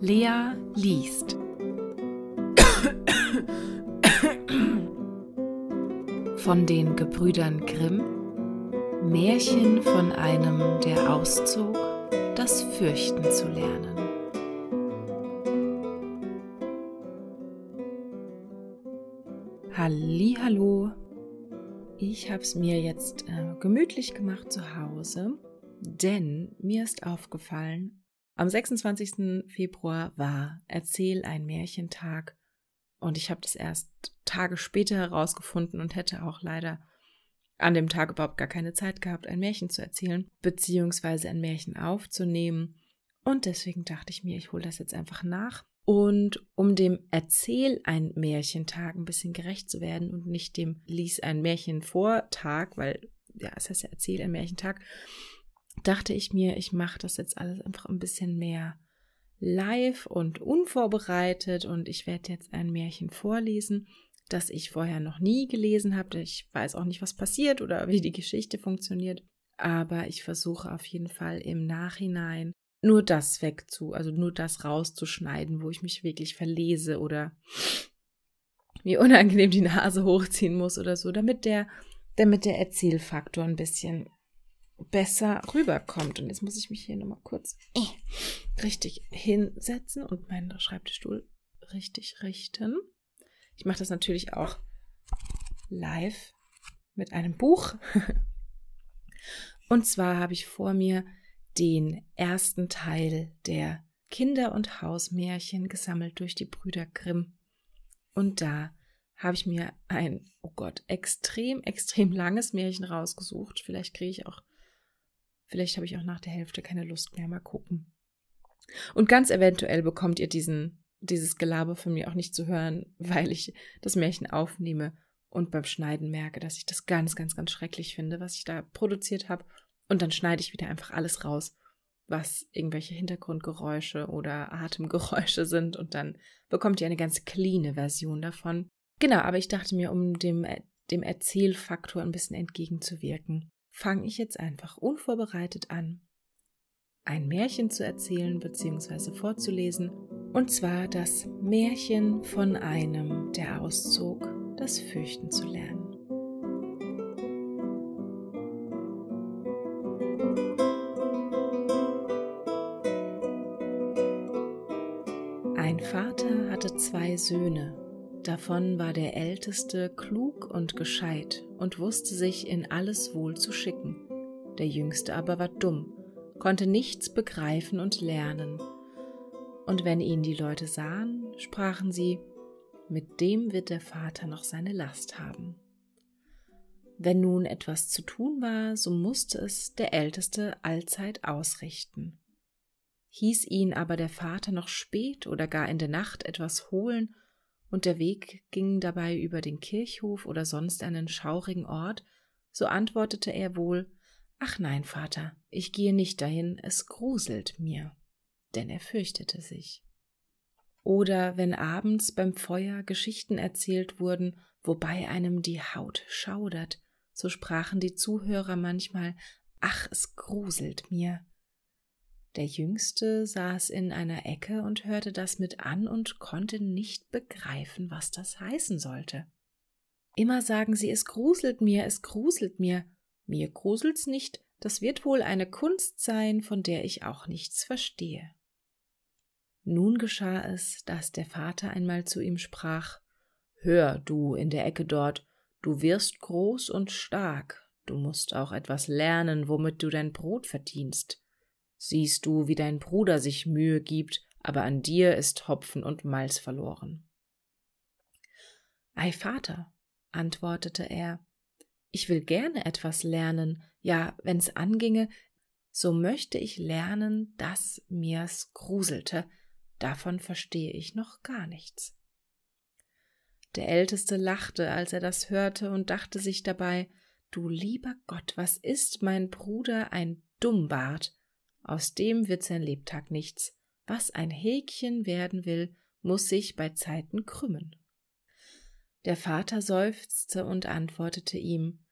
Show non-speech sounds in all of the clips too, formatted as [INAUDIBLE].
Lea liest. Von den Gebrüdern Grimm Märchen von einem, der auszog, das Fürchten zu lernen. Hallo, ich habe es mir jetzt äh, gemütlich gemacht zu Hause, denn mir ist aufgefallen, am 26. Februar war Erzähl ein Märchentag und ich habe das erst Tage später herausgefunden und hätte auch leider an dem Tag überhaupt gar keine Zeit gehabt, ein Märchen zu erzählen, beziehungsweise ein Märchen aufzunehmen. Und deswegen dachte ich mir, ich hole das jetzt einfach nach. Und um dem Erzähl ein Märchentag ein bisschen gerecht zu werden und nicht dem Lies ein Märchen Vortag, weil ja, es heißt ja Erzähl ein Märchentag, dachte ich mir, ich mache das jetzt alles einfach ein bisschen mehr live und unvorbereitet und ich werde jetzt ein Märchen vorlesen, das ich vorher noch nie gelesen habe. Ich weiß auch nicht, was passiert oder wie die Geschichte funktioniert, aber ich versuche auf jeden Fall im Nachhinein nur das wegzu, also nur das rauszuschneiden, wo ich mich wirklich verlese oder mir unangenehm die Nase hochziehen muss oder so, damit der, damit der Erzählfaktor ein bisschen besser rüberkommt. Und jetzt muss ich mich hier nochmal kurz richtig hinsetzen und meinen Schreibtischstuhl richtig richten. Ich mache das natürlich auch live mit einem Buch. Und zwar habe ich vor mir den ersten Teil der Kinder- und Hausmärchen gesammelt durch die Brüder Grimm. Und da habe ich mir ein, oh Gott, extrem, extrem langes Märchen rausgesucht. Vielleicht kriege ich auch Vielleicht habe ich auch nach der Hälfte keine Lust mehr. Mal gucken. Und ganz eventuell bekommt ihr diesen, dieses Gelaber von mir auch nicht zu hören, [LAUGHS] weil ich das Märchen aufnehme und beim Schneiden merke, dass ich das ganz, ganz, ganz schrecklich finde, was ich da produziert habe. Und dann schneide ich wieder einfach alles raus, was irgendwelche Hintergrundgeräusche oder Atemgeräusche sind. Und dann bekommt ihr eine ganz cleane Version davon. Genau, aber ich dachte mir, um dem, dem Erzählfaktor ein bisschen entgegenzuwirken, fange ich jetzt einfach unvorbereitet an, ein Märchen zu erzählen bzw. vorzulesen, und zwar das Märchen von einem, der auszog, das Fürchten zu lernen. Ein Vater hatte zwei Söhne, Davon war der Älteste klug und gescheit und wusste sich in alles wohl zu schicken. Der Jüngste aber war dumm, konnte nichts begreifen und lernen. Und wenn ihn die Leute sahen, sprachen sie, mit dem wird der Vater noch seine Last haben. Wenn nun etwas zu tun war, so musste es der Älteste allzeit ausrichten. Hieß ihn aber der Vater noch spät oder gar in der Nacht etwas holen, und der Weg ging dabei über den Kirchhof oder sonst einen schaurigen Ort, so antwortete er wohl Ach nein, Vater, ich gehe nicht dahin, es gruselt mir, denn er fürchtete sich. Oder wenn abends beim Feuer Geschichten erzählt wurden, wobei einem die Haut schaudert, so sprachen die Zuhörer manchmal Ach, es gruselt mir. Der Jüngste saß in einer Ecke und hörte das mit an und konnte nicht begreifen, was das heißen sollte. Immer sagen sie, es gruselt mir, es gruselt mir. Mir gruselt's nicht, das wird wohl eine Kunst sein, von der ich auch nichts verstehe. Nun geschah es, dass der Vater einmal zu ihm sprach Hör, du in der Ecke dort, du wirst groß und stark, du musst auch etwas lernen, womit du dein Brot verdienst. Siehst du, wie dein Bruder sich Mühe gibt, aber an dir ist Hopfen und Malz verloren. Ei, Vater, antwortete er, ich will gerne etwas lernen, ja, wenn's anginge, so möchte ich lernen, dass mir's gruselte, davon verstehe ich noch gar nichts. Der Älteste lachte, als er das hörte, und dachte sich dabei, Du lieber Gott, was ist mein Bruder ein Dummbart? Aus dem wird sein Lebtag nichts. Was ein Häkchen werden will, muss sich bei Zeiten krümmen. Der Vater seufzte und antwortete ihm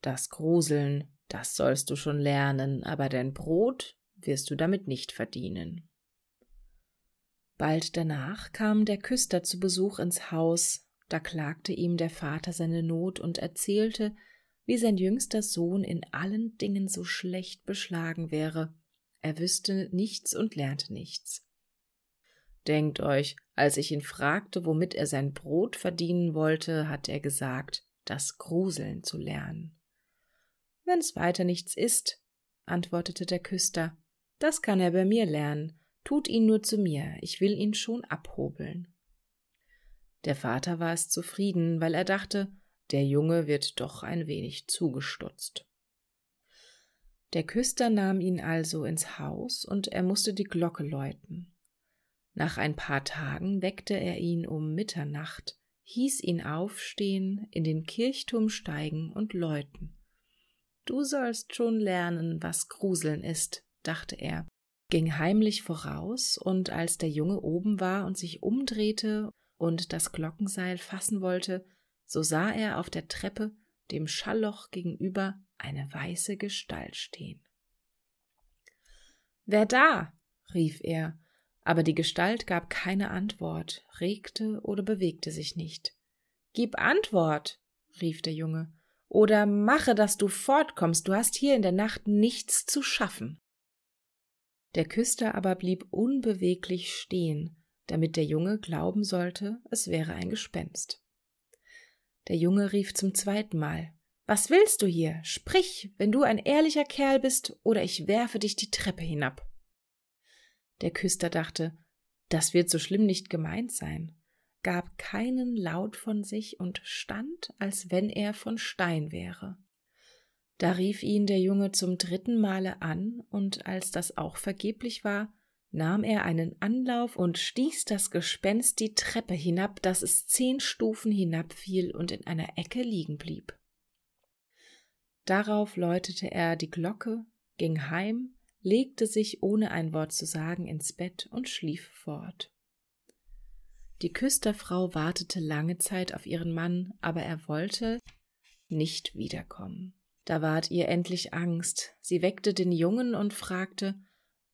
Das Gruseln, das sollst du schon lernen, aber dein Brot wirst du damit nicht verdienen. Bald danach kam der Küster zu Besuch ins Haus, da klagte ihm der Vater seine Not und erzählte, wie sein jüngster Sohn in allen Dingen so schlecht beschlagen wäre, er wüsste nichts und lernte nichts. Denkt euch, als ich ihn fragte, womit er sein Brot verdienen wollte, hat er gesagt, das Gruseln zu lernen. Wenn's weiter nichts ist, antwortete der Küster, das kann er bei mir lernen, Tut ihn nur zu mir, ich will ihn schon abhobeln. Der Vater war es zufrieden, weil er dachte, der Junge wird doch ein wenig zugestutzt. Der Küster nahm ihn also ins Haus, und er musste die Glocke läuten. Nach ein paar Tagen weckte er ihn um Mitternacht, hieß ihn aufstehen, in den Kirchturm steigen und läuten. Du sollst schon lernen, was Gruseln ist, dachte er, ging heimlich voraus, und als der Junge oben war und sich umdrehte und das Glockenseil fassen wollte, so sah er auf der Treppe dem Schallloch gegenüber eine weiße Gestalt stehen. Wer da? rief er, aber die Gestalt gab keine Antwort, regte oder bewegte sich nicht. Gib Antwort, rief der Junge, oder mache, dass du fortkommst, du hast hier in der Nacht nichts zu schaffen. Der Küster aber blieb unbeweglich stehen, damit der Junge glauben sollte, es wäre ein Gespenst. Der Junge rief zum zweiten Mal Was willst du hier? Sprich, wenn du ein ehrlicher Kerl bist, oder ich werfe dich die Treppe hinab. Der Küster dachte, das wird so schlimm nicht gemeint sein, gab keinen Laut von sich und stand, als wenn er von Stein wäre. Da rief ihn der Junge zum dritten Male an, und als das auch vergeblich war, nahm er einen Anlauf und stieß das Gespenst die Treppe hinab, dass es zehn Stufen hinabfiel und in einer Ecke liegen blieb. Darauf läutete er die Glocke, ging heim, legte sich ohne ein Wort zu sagen ins Bett und schlief fort. Die Küsterfrau wartete lange Zeit auf ihren Mann, aber er wollte nicht wiederkommen. Da ward ihr endlich Angst. Sie weckte den Jungen und fragte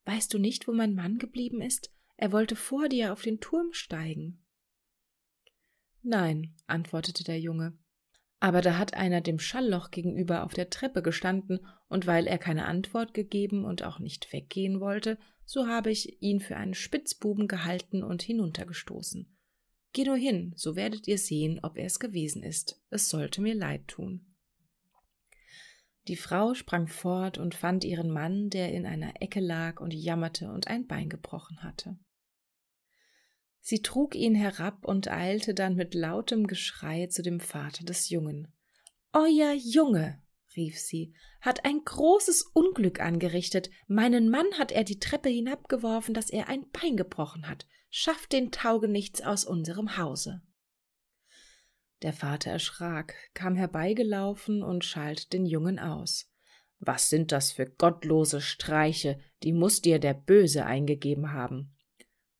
Weißt du nicht, wo mein Mann geblieben ist? Er wollte vor dir auf den Turm steigen. Nein, antwortete der Junge. Aber da hat einer dem Schallloch gegenüber auf der Treppe gestanden, und weil er keine Antwort gegeben und auch nicht weggehen wollte, so habe ich ihn für einen Spitzbuben gehalten und hinuntergestoßen. Geh nur hin, so werdet ihr sehen, ob er es gewesen ist. Es sollte mir leid tun. Die Frau sprang fort und fand ihren Mann, der in einer Ecke lag und jammerte und ein Bein gebrochen hatte. Sie trug ihn herab und eilte dann mit lautem Geschrei zu dem Vater des Jungen. Euer Junge, rief sie, hat ein großes Unglück angerichtet. Meinen Mann hat er die Treppe hinabgeworfen, dass er ein Bein gebrochen hat. Schafft den Taugenichts aus unserem Hause. Der Vater erschrak, kam herbeigelaufen und schalt den Jungen aus. Was sind das für gottlose Streiche, die muss dir der Böse eingegeben haben.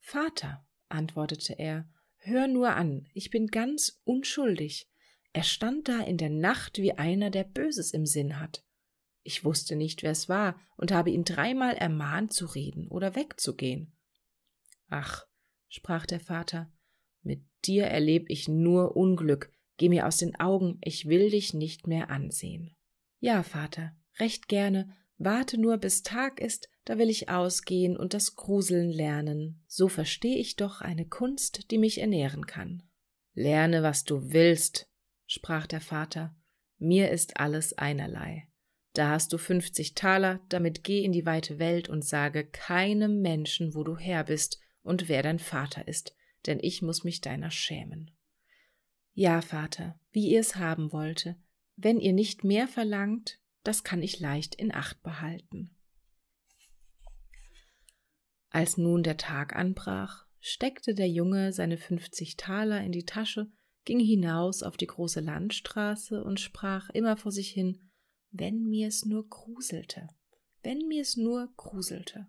Vater, antwortete er, hör nur an, ich bin ganz unschuldig. Er stand da in der Nacht wie einer, der Böses im Sinn hat. Ich wusste nicht, wer es war, und habe ihn dreimal ermahnt zu reden oder wegzugehen. Ach, sprach der Vater, mit dir erleb ich nur Unglück. Geh mir aus den Augen, ich will dich nicht mehr ansehen. Ja, Vater, recht gerne, warte nur bis Tag ist, da will ich ausgehen und das Gruseln lernen. So versteh ich doch eine Kunst, die mich ernähren kann. Lerne, was du willst, sprach der Vater, mir ist alles einerlei. Da hast du fünfzig Taler, damit geh in die weite Welt und sage keinem Menschen, wo du her bist und wer dein Vater ist, denn ich muss mich deiner schämen. Ja, Vater, wie ihr es haben wollte. Wenn ihr nicht mehr verlangt, das kann ich leicht in Acht behalten. Als nun der Tag anbrach, steckte der Junge seine fünfzig Taler in die Tasche, ging hinaus auf die große Landstraße und sprach immer vor sich hin, wenn mir's nur gruselte, wenn mir's nur gruselte.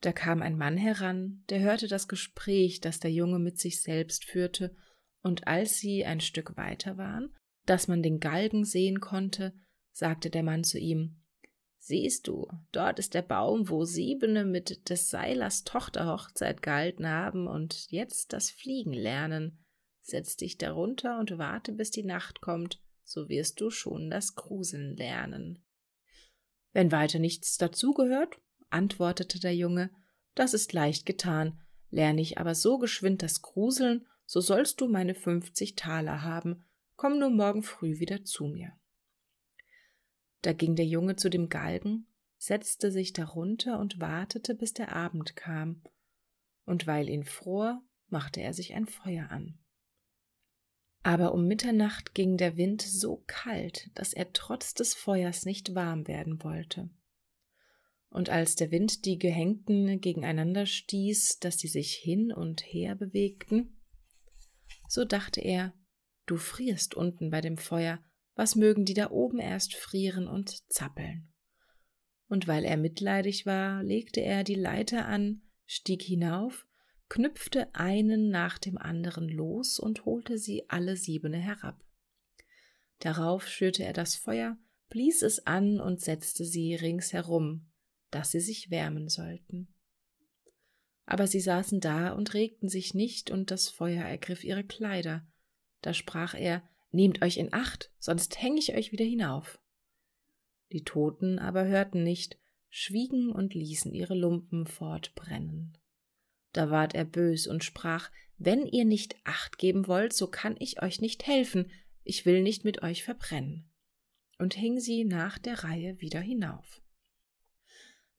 Da kam ein Mann heran, der hörte das Gespräch, das der Junge mit sich selbst führte, und als sie ein Stück weiter waren, dass man den Galgen sehen konnte, sagte der Mann zu ihm Siehst du, dort ist der Baum, wo Siebene mit des Seilers Tochter Hochzeit gehalten haben und jetzt das Fliegen lernen. Setz dich darunter und warte, bis die Nacht kommt, so wirst du schon das Gruseln lernen. Wenn weiter nichts dazugehört, antwortete der Junge, das ist leicht getan, lerne ich aber so geschwind das Gruseln, so sollst du meine fünfzig Taler haben, komm nur morgen früh wieder zu mir. Da ging der Junge zu dem Galgen, setzte sich darunter und wartete, bis der Abend kam, und weil ihn fror, machte er sich ein Feuer an. Aber um Mitternacht ging der Wind so kalt, dass er trotz des Feuers nicht warm werden wollte. Und als der Wind die Gehängten gegeneinander stieß, dass sie sich hin und her bewegten, so dachte er, du frierst unten bei dem Feuer, was mögen die da oben erst frieren und zappeln? Und weil er mitleidig war, legte er die Leiter an, stieg hinauf, knüpfte einen nach dem anderen los und holte sie alle siebene herab. Darauf schürte er das Feuer, blies es an und setzte sie ringsherum, dass sie sich wärmen sollten. Aber sie saßen da und regten sich nicht, und das Feuer ergriff ihre Kleider. Da sprach er Nehmt euch in Acht, sonst häng ich euch wieder hinauf. Die Toten aber hörten nicht, schwiegen und ließen ihre Lumpen fortbrennen. Da ward er bös und sprach, wenn ihr nicht Acht geben wollt, so kann ich euch nicht helfen, ich will nicht mit euch verbrennen. Und hing sie nach der Reihe wieder hinauf.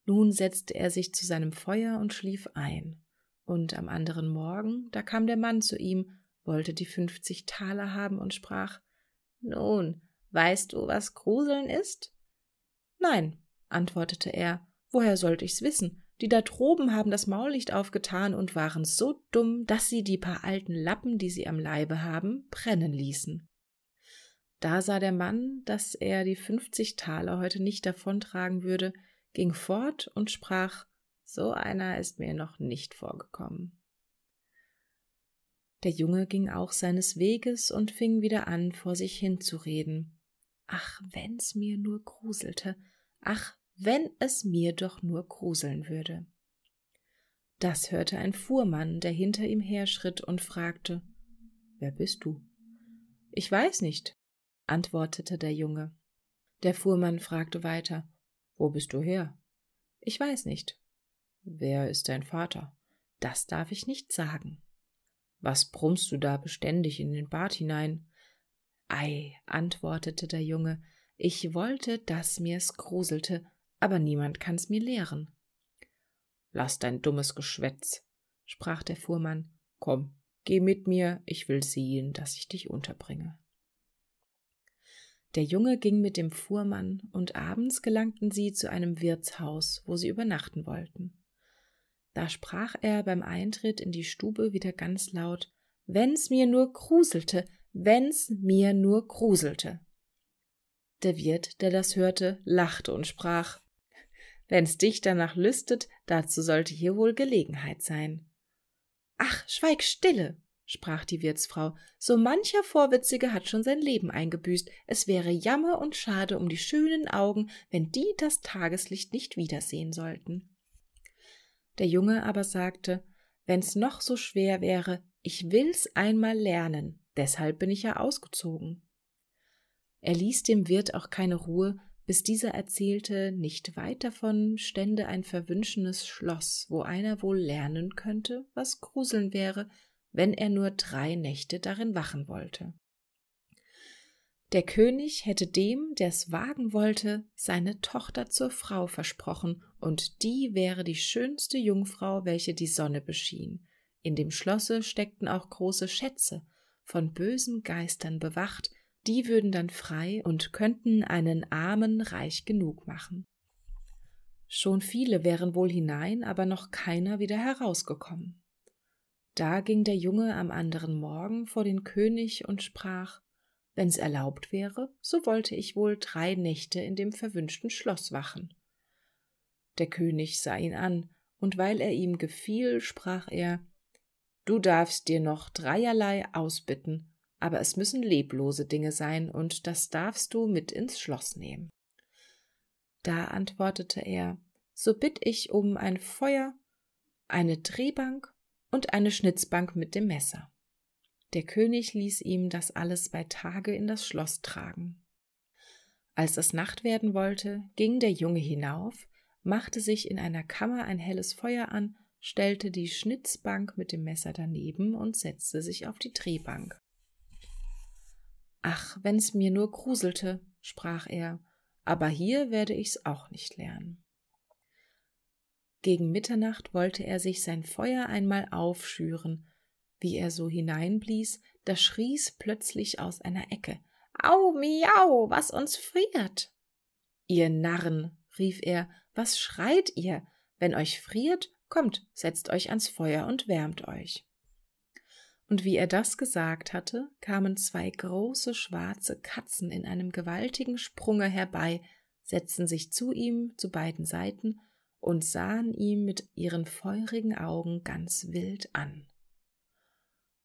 Nun setzte er sich zu seinem Feuer und schlief ein. Und am anderen Morgen, da kam der Mann zu ihm wollte die fünfzig Taler haben und sprach Nun, weißt du, was Gruseln ist? Nein, antwortete er, woher sollte ich's wissen? Die da droben haben das Maullicht aufgetan und waren so dumm, dass sie die paar alten Lappen, die sie am Leibe haben, brennen ließen. Da sah der Mann, dass er die fünfzig Taler heute nicht davontragen würde, ging fort und sprach So einer ist mir noch nicht vorgekommen. Der Junge ging auch seines Weges und fing wieder an, vor sich hinzureden. Ach, wenn's mir nur gruselte, ach, wenn es mir doch nur gruseln würde. Das hörte ein Fuhrmann, der hinter ihm herschritt und fragte Wer bist du? Ich weiß nicht, antwortete der Junge. Der Fuhrmann fragte weiter Wo bist du her? Ich weiß nicht. Wer ist dein Vater? Das darf ich nicht sagen. Was brummst du da beständig in den Bart hinein? Ei, antwortete der Junge, ich wollte, dass mir's gruselte, aber niemand kann's mir lehren. Lass dein dummes Geschwätz, sprach der Fuhrmann. Komm, geh mit mir, ich will sehen, dass ich dich unterbringe. Der Junge ging mit dem Fuhrmann, und abends gelangten sie zu einem Wirtshaus, wo sie übernachten wollten. Da sprach er beim Eintritt in die Stube wieder ganz laut Wenn's mir nur gruselte, wenn's mir nur gruselte. Der Wirt, der das hörte, lachte und sprach Wenn's dich danach lüstet, dazu sollte hier wohl Gelegenheit sein. Ach, schweig stille, sprach die Wirtsfrau, so mancher Vorwitzige hat schon sein Leben eingebüßt, es wäre Jammer und schade um die schönen Augen, wenn die das Tageslicht nicht wiedersehen sollten. Der Junge aber sagte, wenn's noch so schwer wäre, ich will's einmal lernen, deshalb bin ich ja ausgezogen. Er ließ dem Wirt auch keine Ruhe, bis dieser erzählte, nicht weit davon stände ein verwünschenes Schloss, wo einer wohl lernen könnte, was Gruseln wäre, wenn er nur drei Nächte darin wachen wollte. Der König hätte dem, der's wagen wollte, seine Tochter zur Frau versprochen, und die wäre die schönste Jungfrau, welche die Sonne beschien. In dem Schlosse steckten auch große Schätze, von bösen Geistern bewacht, die würden dann frei und könnten einen Armen reich genug machen. Schon viele wären wohl hinein, aber noch keiner wieder herausgekommen. Da ging der Junge am anderen Morgen vor den König und sprach Wenn's erlaubt wäre, so wollte ich wohl drei Nächte in dem verwünschten Schloss wachen. Der König sah ihn an, und weil er ihm gefiel, sprach er Du darfst dir noch dreierlei ausbitten, aber es müssen leblose Dinge sein, und das darfst du mit ins Schloss nehmen. Da antwortete er, so bitt ich um ein Feuer, eine Drehbank und eine Schnitzbank mit dem Messer. Der König ließ ihm das alles bei Tage in das Schloss tragen. Als es Nacht werden wollte, ging der Junge hinauf, machte sich in einer Kammer ein helles Feuer an, stellte die Schnitzbank mit dem Messer daneben und setzte sich auf die Drehbank. Ach, wenn's mir nur gruselte, sprach er, aber hier werde ich's auch nicht lernen. Gegen Mitternacht wollte er sich sein Feuer einmal aufschüren. Wie er so hineinblies, da schrie's plötzlich aus einer Ecke. Au, miau, was uns friert! Ihr Narren, rief er, was schreit ihr? Wenn euch friert, kommt, setzt euch ans Feuer und wärmt euch. Und wie er das gesagt hatte, kamen zwei große schwarze Katzen in einem gewaltigen Sprunge herbei, setzten sich zu ihm zu beiden Seiten und sahen ihm mit ihren feurigen Augen ganz wild an.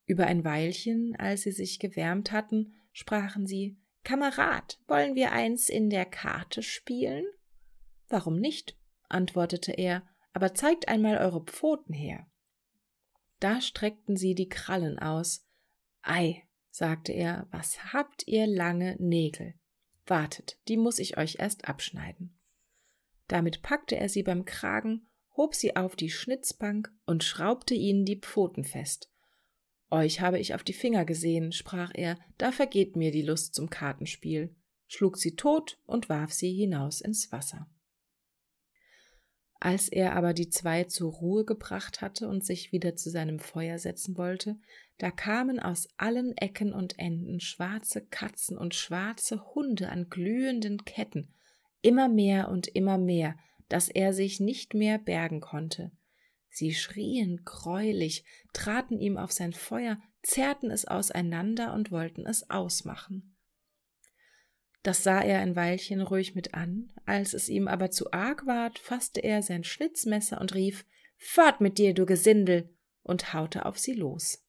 Über ein Weilchen, als sie sich gewärmt hatten, sprachen sie Kamerad, wollen wir eins in der Karte spielen? Warum nicht? antwortete er, aber zeigt einmal eure Pfoten her. Da streckten sie die Krallen aus. Ei, sagte er, was habt ihr lange Nägel? Wartet, die muss ich euch erst abschneiden. Damit packte er sie beim Kragen, hob sie auf die Schnitzbank und schraubte ihnen die Pfoten fest. Euch habe ich auf die Finger gesehen, sprach er, da vergeht mir die Lust zum Kartenspiel, schlug sie tot und warf sie hinaus ins Wasser. Als er aber die zwei zur Ruhe gebracht hatte und sich wieder zu seinem Feuer setzen wollte, da kamen aus allen Ecken und Enden schwarze Katzen und schwarze Hunde an glühenden Ketten, immer mehr und immer mehr, dass er sich nicht mehr bergen konnte. Sie schrien greulich, traten ihm auf sein Feuer, zerrten es auseinander und wollten es ausmachen. Das sah er ein Weilchen ruhig mit an, als es ihm aber zu arg ward, fasste er sein Schnitzmesser und rief Fort mit dir, du Gesindel, und haute auf sie los.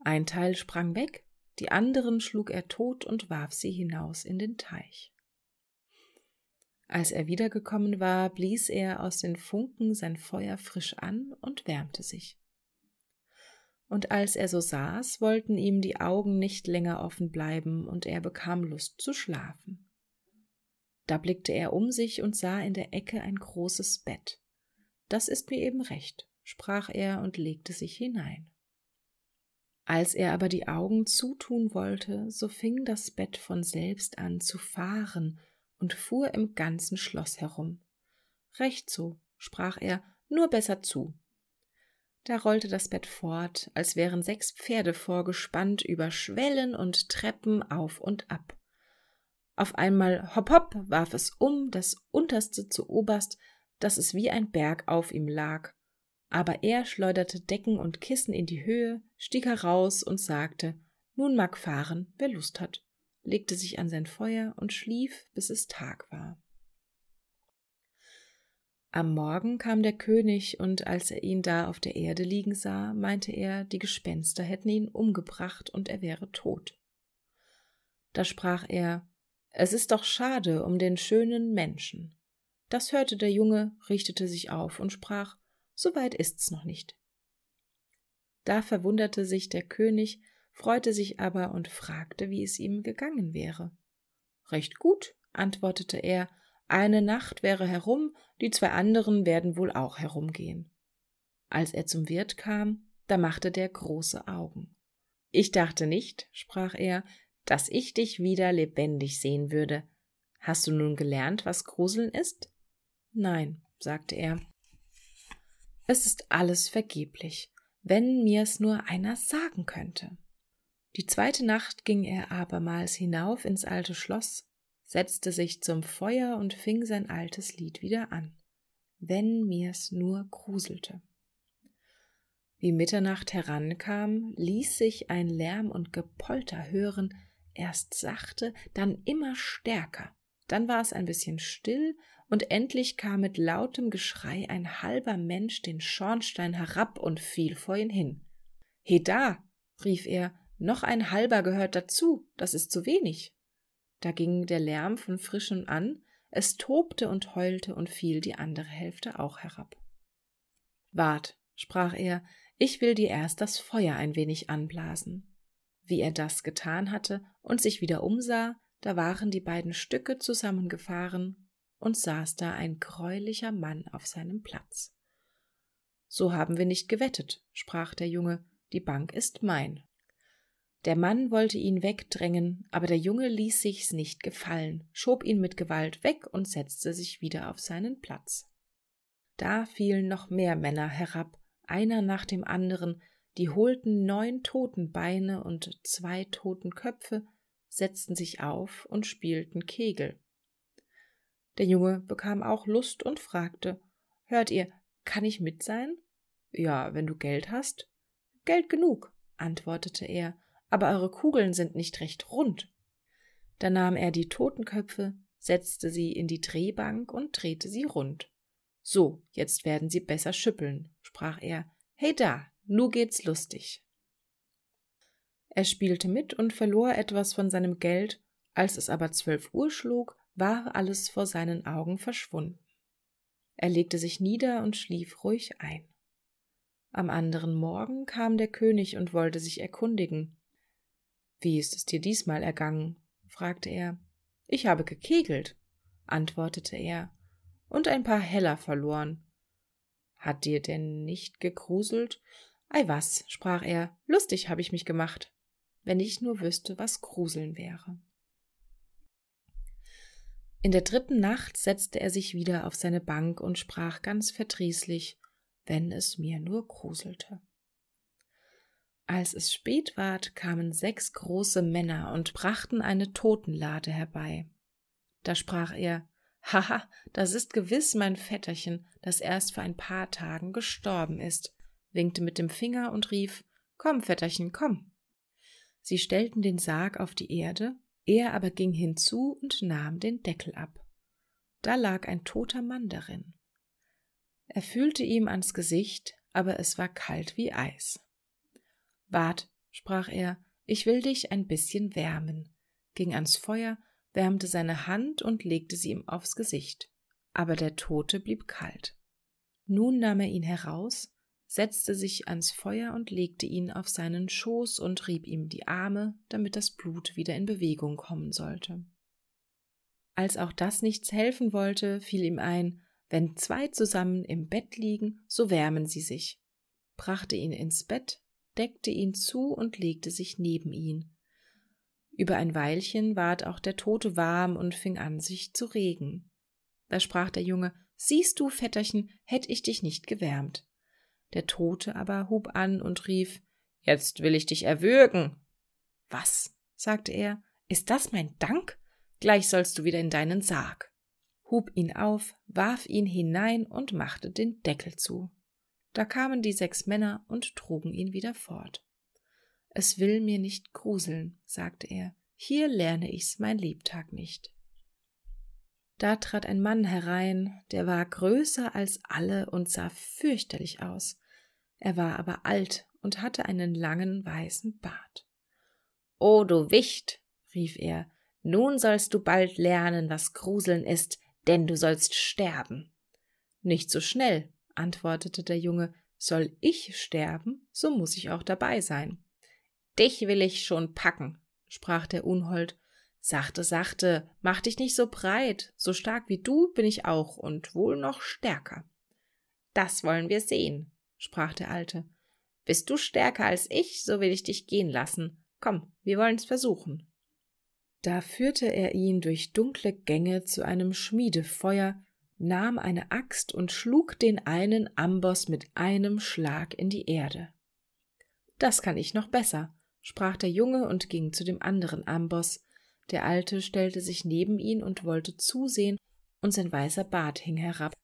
Ein Teil sprang weg, die anderen schlug er tot und warf sie hinaus in den Teich. Als er wiedergekommen war, blies er aus den Funken sein Feuer frisch an und wärmte sich und als er so saß, wollten ihm die Augen nicht länger offen bleiben, und er bekam Lust zu schlafen. Da blickte er um sich und sah in der Ecke ein großes Bett. Das ist mir eben recht, sprach er und legte sich hinein. Als er aber die Augen zutun wollte, so fing das Bett von selbst an zu fahren und fuhr im ganzen Schloss herum. Recht so, sprach er, nur besser zu, da rollte das Bett fort, als wären sechs Pferde vorgespannt über Schwellen und Treppen auf und ab. Auf einmal hopp hopp warf es um, das unterste zu oberst, dass es wie ein Berg auf ihm lag. Aber er schleuderte Decken und Kissen in die Höhe, stieg heraus und sagte, nun mag fahren, wer Lust hat, legte sich an sein Feuer und schlief, bis es Tag war. Am Morgen kam der König, und als er ihn da auf der Erde liegen sah, meinte er, die Gespenster hätten ihn umgebracht und er wäre tot. Da sprach er Es ist doch schade um den schönen Menschen. Das hörte der Junge, richtete sich auf und sprach So weit ist's noch nicht. Da verwunderte sich der König, freute sich aber und fragte, wie es ihm gegangen wäre. Recht gut, antwortete er, eine Nacht wäre herum, die zwei anderen werden wohl auch herumgehen. Als er zum Wirt kam, da machte der große Augen. Ich dachte nicht, sprach er, dass ich dich wieder lebendig sehen würde. Hast du nun gelernt, was Gruseln ist? Nein, sagte er. Es ist alles vergeblich, wenn mir's nur einer sagen könnte. Die zweite Nacht ging er abermals hinauf ins alte Schloss, setzte sich zum Feuer und fing sein altes Lied wieder an. Wenn mir's nur gruselte. Wie Mitternacht herankam, ließ sich ein Lärm und Gepolter hören, erst sachte, dann immer stärker. Dann war es ein bisschen still, und endlich kam mit lautem Geschrei ein halber Mensch den Schornstein herab und fiel vor ihn hin. Heda, rief er, noch ein halber gehört dazu, das ist zu wenig. Da ging der Lärm von frischem an, es tobte und heulte und fiel die andere Hälfte auch herab. Wart, sprach er, ich will dir erst das Feuer ein wenig anblasen. Wie er das getan hatte und sich wieder umsah, da waren die beiden Stücke zusammengefahren und saß da ein greulicher Mann auf seinem Platz. So haben wir nicht gewettet, sprach der Junge, die Bank ist mein. Der Mann wollte ihn wegdrängen, aber der Junge ließ sich's nicht gefallen, schob ihn mit Gewalt weg und setzte sich wieder auf seinen Platz. Da fielen noch mehr Männer herab, einer nach dem anderen, die holten neun Totenbeine und zwei Totenköpfe, setzten sich auf und spielten Kegel. Der Junge bekam auch Lust und fragte Hört ihr, kann ich mit sein? Ja, wenn du Geld hast. Geld genug, antwortete er, aber eure Kugeln sind nicht recht rund. Da nahm er die Totenköpfe, setzte sie in die Drehbank und drehte sie rund. So, jetzt werden sie besser schüppeln, sprach er. Hey da, nu geht's lustig. Er spielte mit und verlor etwas von seinem Geld, als es aber zwölf Uhr schlug, war alles vor seinen Augen verschwunden. Er legte sich nieder und schlief ruhig ein. Am anderen Morgen kam der König und wollte sich erkundigen. Wie ist es dir diesmal ergangen? fragte er. Ich habe gekegelt, antwortete er und ein paar Heller verloren. Hat dir denn nicht gegruselt? Ei was, sprach er, lustig habe ich mich gemacht, wenn ich nur wüsste, was Gruseln wäre. In der dritten Nacht setzte er sich wieder auf seine Bank und sprach ganz verdrießlich, wenn es mir nur gruselte. Als es spät ward, kamen sechs große Männer und brachten eine Totenlade herbei. Da sprach er, Haha, das ist gewiss mein Vetterchen, das erst vor ein paar Tagen gestorben ist, winkte mit dem Finger und rief Komm, Vetterchen, komm. Sie stellten den Sarg auf die Erde, er aber ging hinzu und nahm den Deckel ab. Da lag ein toter Mann darin. Er fühlte ihm ans Gesicht, aber es war kalt wie Eis. Wart, sprach er, ich will dich ein bisschen wärmen, ging ans Feuer, wärmte seine Hand und legte sie ihm aufs Gesicht, aber der Tote blieb kalt. Nun nahm er ihn heraus, setzte sich ans Feuer und legte ihn auf seinen Schoß und rieb ihm die Arme, damit das Blut wieder in Bewegung kommen sollte. Als auch das nichts helfen wollte, fiel ihm ein, wenn zwei zusammen im Bett liegen, so wärmen sie sich, brachte ihn ins Bett, deckte ihn zu und legte sich neben ihn, über ein Weilchen ward auch der Tote warm und fing an, sich zu regen. Da sprach der Junge, Siehst du, Vetterchen, hätt ich dich nicht gewärmt. Der Tote aber hub an und rief, Jetzt will ich dich erwürgen. Was? sagte er, ist das mein Dank? Gleich sollst du wieder in deinen Sarg. Hub ihn auf, warf ihn hinein und machte den Deckel zu. Da kamen die sechs Männer und trugen ihn wieder fort. Es will mir nicht gruseln, sagte er, hier lerne ich's mein Lebtag nicht. Da trat ein Mann herein, der war größer als alle und sah fürchterlich aus. Er war aber alt und hatte einen langen weißen Bart. O du Wicht, rief er, nun sollst du bald lernen, was Gruseln ist, denn du sollst sterben. Nicht so schnell, antwortete der Junge, soll ich sterben, so muss ich auch dabei sein. Dich will ich schon packen, sprach der Unhold. Sachte, sachte, mach dich nicht so breit, so stark wie du bin ich auch und wohl noch stärker. Das wollen wir sehen, sprach der Alte. Bist du stärker als ich, so will ich dich gehen lassen. Komm, wir wollen's versuchen. Da führte er ihn durch dunkle Gänge zu einem Schmiedefeuer, nahm eine Axt und schlug den einen Amboss mit einem Schlag in die Erde. Das kann ich noch besser, sprach der Junge und ging zu dem anderen Amboss. Der Alte stellte sich neben ihn und wollte zusehen, und sein weißer Bart hing herab.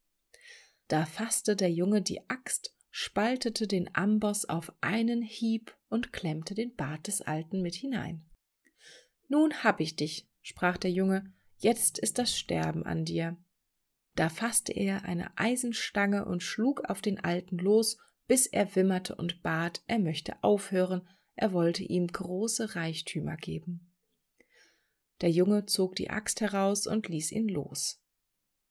Da fasste der Junge die Axt, spaltete den Amboss auf einen Hieb und klemmte den Bart des Alten mit hinein. Nun hab ich dich, sprach der Junge, jetzt ist das Sterben an dir. Da fasste er eine Eisenstange und schlug auf den Alten los, bis er wimmerte und bat, er möchte aufhören, er wollte ihm große Reichtümer geben. Der Junge zog die Axt heraus und ließ ihn los.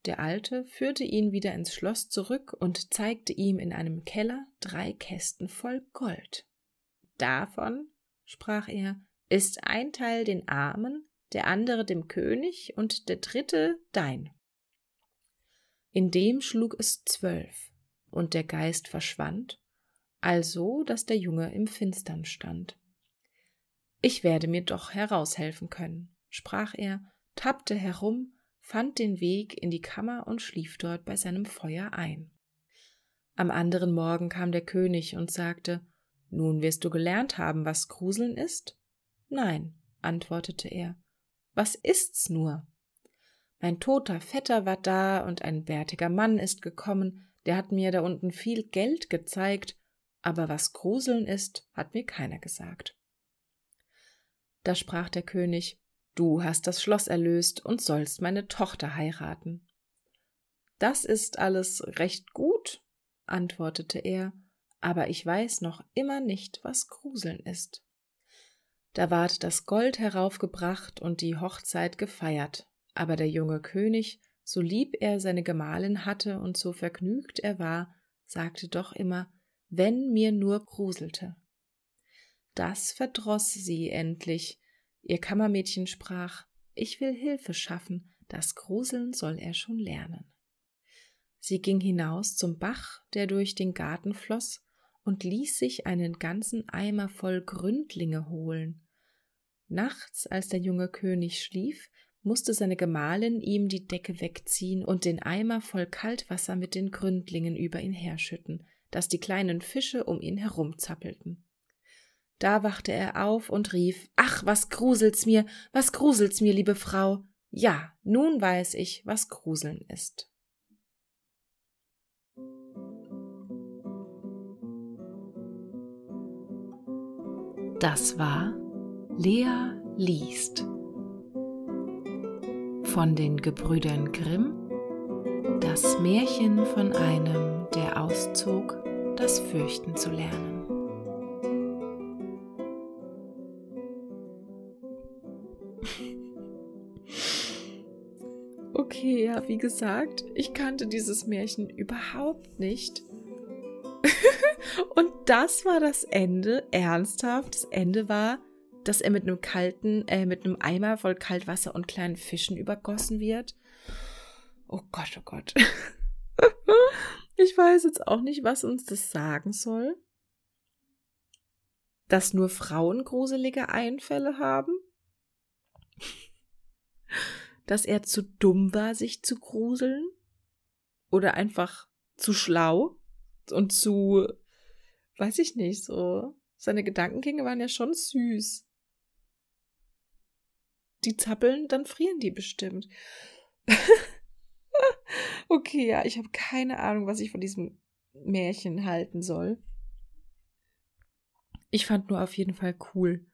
Der Alte führte ihn wieder ins Schloss zurück und zeigte ihm in einem Keller drei Kästen voll Gold. Davon, sprach er, ist ein Teil den Armen, der andere dem König und der dritte dein. In dem schlug es zwölf, und der Geist verschwand, also dass der Junge im Finstern stand. Ich werde mir doch heraushelfen können, sprach er, tappte herum, fand den Weg in die Kammer und schlief dort bei seinem Feuer ein. Am anderen Morgen kam der König und sagte Nun wirst du gelernt haben, was Gruseln ist? Nein, antwortete er. Was ist's nur? Mein toter Vetter war da und ein bärtiger Mann ist gekommen, der hat mir da unten viel Geld gezeigt, aber was Gruseln ist, hat mir keiner gesagt. Da sprach der König, Du hast das Schloss erlöst und sollst meine Tochter heiraten. Das ist alles recht gut, antwortete er, aber ich weiß noch immer nicht, was Gruseln ist. Da ward das Gold heraufgebracht und die Hochzeit gefeiert, aber der junge König, so lieb er seine Gemahlin hatte und so vergnügt er war, sagte doch immer, wenn mir nur gruselte. Das verdroß sie endlich, Ihr Kammermädchen sprach, ich will Hilfe schaffen, das Gruseln soll er schon lernen. Sie ging hinaus zum Bach, der durch den Garten floß, und ließ sich einen ganzen Eimer voll Gründlinge holen. Nachts, als der junge König schlief, musste seine Gemahlin ihm die Decke wegziehen und den Eimer voll Kaltwasser mit den Gründlingen über ihn herschütten, dass die kleinen Fische um ihn herumzappelten. Da wachte er auf und rief Ach, was gruselt's mir, was gruselt's mir, liebe Frau. Ja, nun weiß ich, was Gruseln ist. Das war Lea liest von den Gebrüdern Grimm das Märchen von einem, der auszog, das Fürchten zu lernen. [LAUGHS] Okay, ja, wie gesagt, ich kannte dieses Märchen überhaupt nicht. [LAUGHS] Und das war das Ende, ernsthaft. Das Ende war, dass er mit einem kalten, äh, mit einem Eimer voll Kaltwasser und kleinen Fischen übergossen wird. Oh Gott, oh Gott. [LAUGHS] ich weiß jetzt auch nicht, was uns das sagen soll. Dass nur Frauen gruselige Einfälle haben? [LAUGHS] dass er zu dumm war, sich zu gruseln? Oder einfach zu schlau und zu, weiß ich nicht, so. Seine Gedankengänge waren ja schon süß. Die zappeln, dann frieren die bestimmt. [LAUGHS] okay, ja, ich habe keine Ahnung, was ich von diesem Märchen halten soll. Ich fand nur auf jeden Fall cool,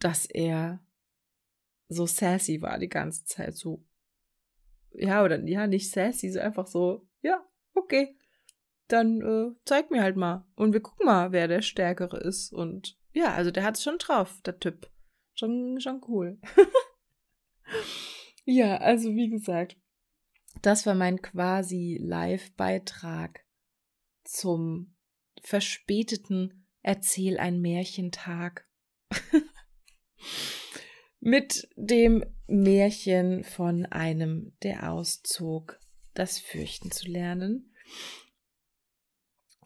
dass er so sassy war die ganze Zeit, so, ja, oder, ja, nicht sassy, so einfach so, ja, okay, dann äh, zeig mir halt mal und wir gucken mal, wer der Stärkere ist und ja, also der hat's schon drauf, der Typ. Schon, schon cool. [LAUGHS] ja, also wie gesagt, das war mein quasi Live-Beitrag zum verspäteten Erzähl ein Märchentag. [LAUGHS] mit dem Märchen von einem, der auszog, das Fürchten zu lernen.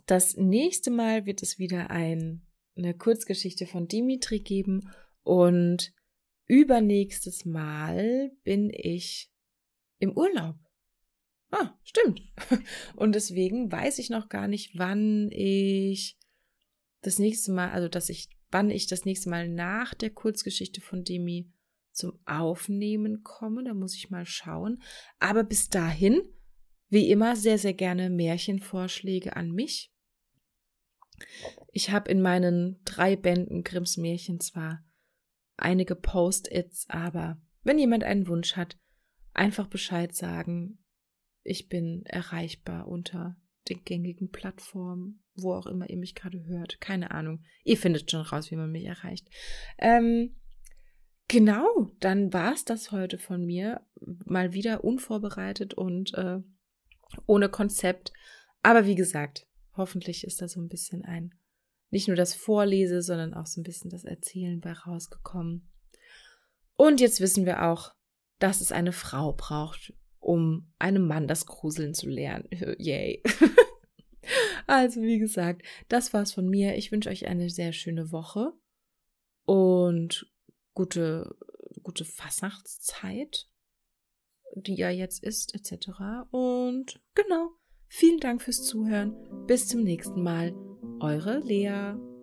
Das nächste Mal wird es wieder ein, eine Kurzgeschichte von Dimitri geben und übernächstes Mal bin ich im Urlaub. Ah, stimmt. [LAUGHS] Und deswegen weiß ich noch gar nicht, wann ich das nächste Mal, also dass ich wann ich das nächste Mal nach der Kurzgeschichte von Demi zum Aufnehmen komme. Da muss ich mal schauen. Aber bis dahin, wie immer, sehr, sehr gerne Märchenvorschläge an mich. Ich habe in meinen drei Bänden Grimms Märchen zwar einige Post-its, aber wenn jemand einen Wunsch hat, einfach Bescheid sagen. Ich bin erreichbar unter den gängigen Plattformen, wo auch immer ihr mich gerade hört. Keine Ahnung. Ihr findet schon raus, wie man mich erreicht. Ähm, genau, dann war es das heute von mir. Mal wieder unvorbereitet und äh, ohne Konzept. Aber wie gesagt, hoffentlich ist da so ein bisschen ein, nicht nur das Vorlese, sondern auch so ein bisschen das Erzählen bei rausgekommen. Und jetzt wissen wir auch, dass es eine Frau braucht, um einem Mann das Gruseln zu lernen. [LAUGHS] Yay. [LAUGHS] also, wie gesagt, das war's von mir. Ich wünsche euch eine sehr schöne Woche und gute, gute Fastnachtszeit, die ja jetzt ist, etc. Und genau, vielen Dank fürs Zuhören. Bis zum nächsten Mal. Eure Lea.